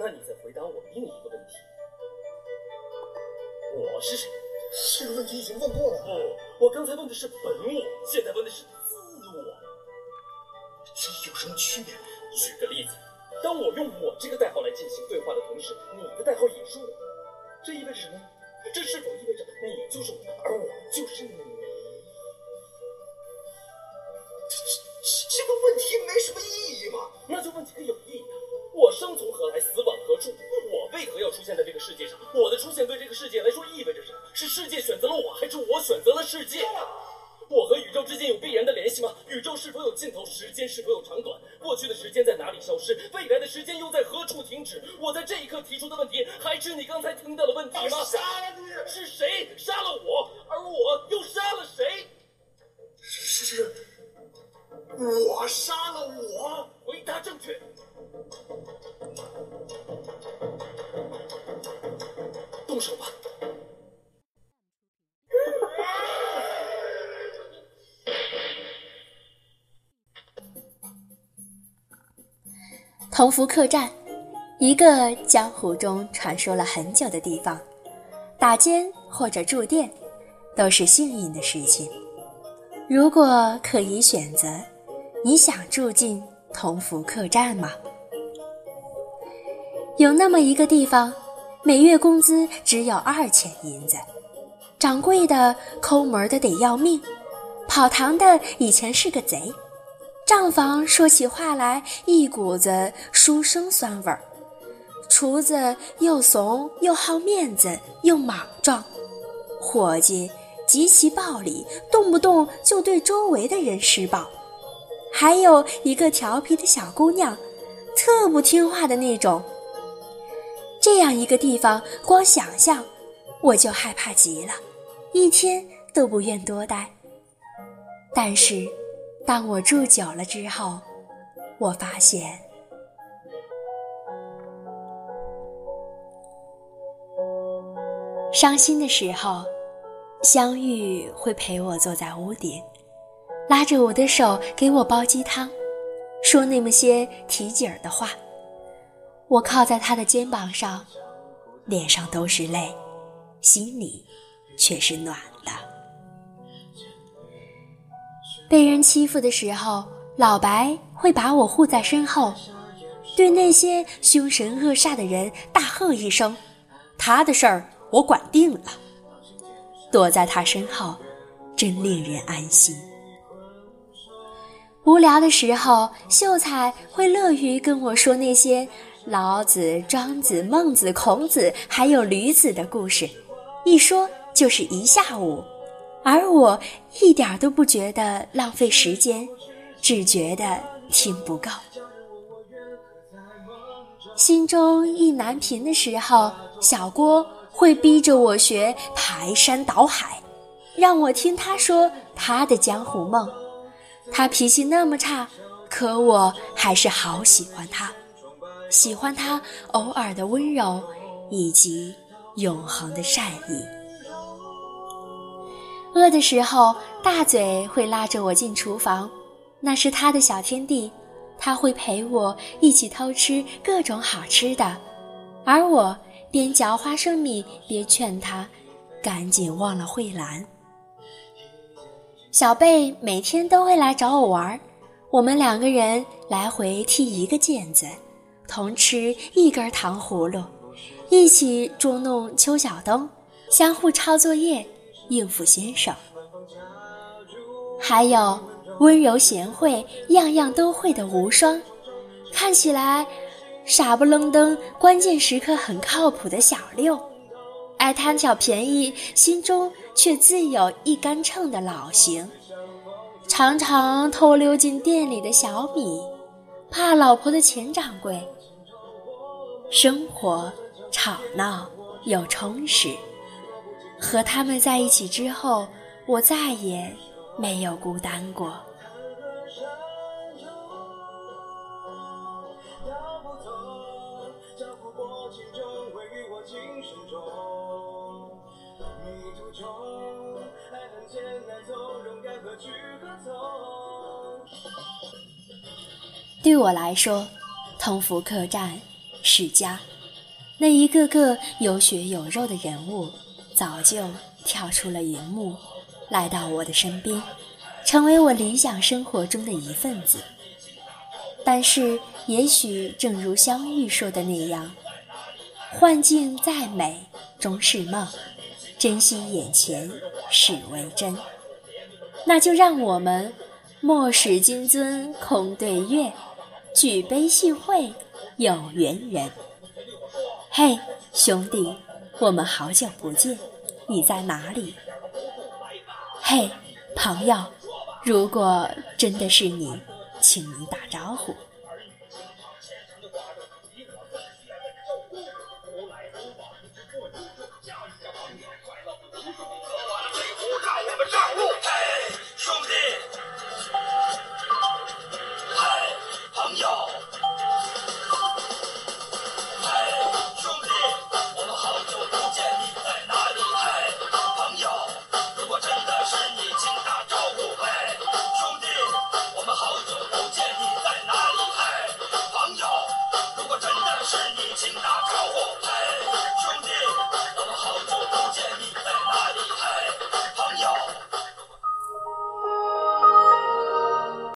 那你再回答我另一个问题：我是谁？这个问题已经问过了。不，我刚才问的是本我，现在问的是自我。这有什么区别吗？举个例子，当我用我这个代号来进行对话的同时，你的代号也是我，这意味着什么？这是否意味着你就是我，而我就是你？这这这我的出现对这个世界来说意味着什么？是世界选择了我，还是我选择了世界？我和宇宙之间有必然的联系吗？宇宙是否有尽头？时间是否有长短？过去的时间在哪里消失？未来的时间又在何处停止？我在这一刻提出的问题，还是你刚才听到的问题吗？同福客栈，一个江湖中传说了很久的地方。打尖或者住店，都是幸运的事情。如果可以选择，你想住进同福客栈吗？有那么一个地方，每月工资只有二千银子，掌柜的抠门的得要命，跑堂的以前是个贼。账房说起话来一股子书生酸味儿，厨子又怂又好面子又莽撞，伙计极其暴力，动不动就对周围的人施暴，还有一个调皮的小姑娘，特不听话的那种。这样一个地方，光想象我就害怕极了，一天都不愿多待。但是。当我住久了之后，我发现，伤心的时候，相遇会陪我坐在屋顶，拉着我的手给我煲鸡汤，说那么些提劲儿的话。我靠在他的肩膀上，脸上都是泪，心里却是暖的。被人欺负的时候，老白会把我护在身后，对那些凶神恶煞的人大喝一声：“他的事儿我管定了。”躲在他身后，真令人安心。无聊的时候，秀才会乐于跟我说那些老子、庄子、孟子、孔子还有吕子的故事，一说就是一下午。而我一点都不觉得浪费时间，只觉得听不够。心中意难平的时候，小郭会逼着我学排山倒海，让我听他说他的江湖梦。他脾气那么差，可我还是好喜欢他，喜欢他偶尔的温柔以及永恒的善意。饿的时候，大嘴会拉着我进厨房，那是他的小天地，他会陪我一起偷吃各种好吃的，而我边嚼花生米边劝他赶紧忘了慧兰。小贝每天都会来找我玩，我们两个人来回踢一个毽子，同吃一根糖葫芦，一起捉弄邱小东，相互抄作业。应付先生，还有温柔贤惠、样样都会的无双，看起来傻不愣登，关键时刻很靠谱的小六，爱贪小便宜，心中却自有一杆秤的老邢，常常偷溜进店里的小米，怕老婆的钱掌柜。生活吵闹又充实。和他们在一起之后，我再也没有孤单过。对我来说，同福客栈世家，那一个个有血有肉的人物，早就跳出了荧幕，来到我的身边，成为我理想生活中的一份子。但是，也许正如香玉说的那样，幻境再美终是梦，珍惜眼前始为真。那就让我们莫使金樽空对月，举杯庆会有缘人。嘿，兄弟，我们好久不见，你在哪里？嘿，朋友，如果真的是你。请你打招呼。not.